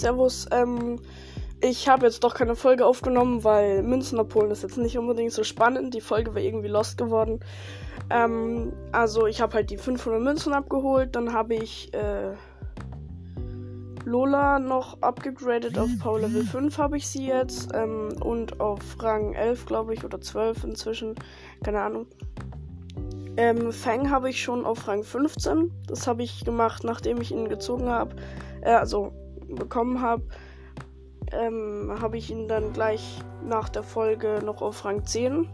Servus. Ähm, ich habe jetzt doch keine Folge aufgenommen, weil Münzen abholen ist jetzt nicht unbedingt so spannend. Die Folge wäre irgendwie lost geworden. Ähm, also ich habe halt die 500 Münzen abgeholt. Dann habe ich äh, Lola noch abgegradet auf Power Level 5 habe ich sie jetzt. Ähm, und auf Rang 11, glaube ich, oder 12 inzwischen. Keine Ahnung. Ähm, Fang habe ich schon auf Rang 15. Das habe ich gemacht, nachdem ich ihn gezogen habe. Äh, also bekommen habe ähm, habe ich ihn dann gleich nach der Folge noch auf Rang 10,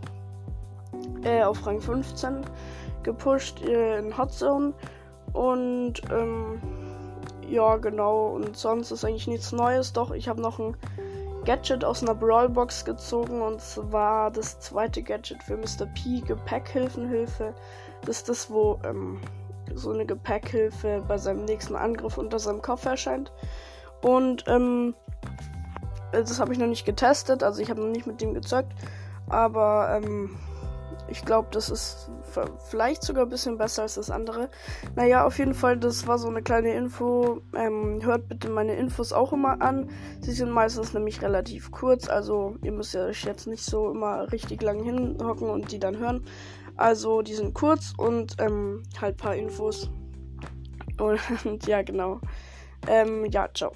äh, auf Rang 15 gepusht äh, in Hot Zone. Und ähm, ja, genau. Und sonst ist eigentlich nichts Neues. Doch, ich habe noch ein Gadget aus einer Brawlbox gezogen. Und zwar das zweite Gadget für Mr. P, Gepäckhilfenhilfe. Das ist das, wo ähm, so eine Gepäckhilfe bei seinem nächsten Angriff unter seinem Kopf erscheint. Und ähm, das habe ich noch nicht getestet, also ich habe noch nicht mit dem gezockt. Aber ähm, ich glaube, das ist vielleicht sogar ein bisschen besser als das andere. Naja, auf jeden Fall, das war so eine kleine Info. Ähm, hört bitte meine Infos auch immer an. Sie sind meistens nämlich relativ kurz, also ihr müsst ja euch jetzt nicht so immer richtig lang hinhocken und die dann hören. Also die sind kurz und ähm, halt paar Infos. Und ja, genau. Ähm, ja, ciao.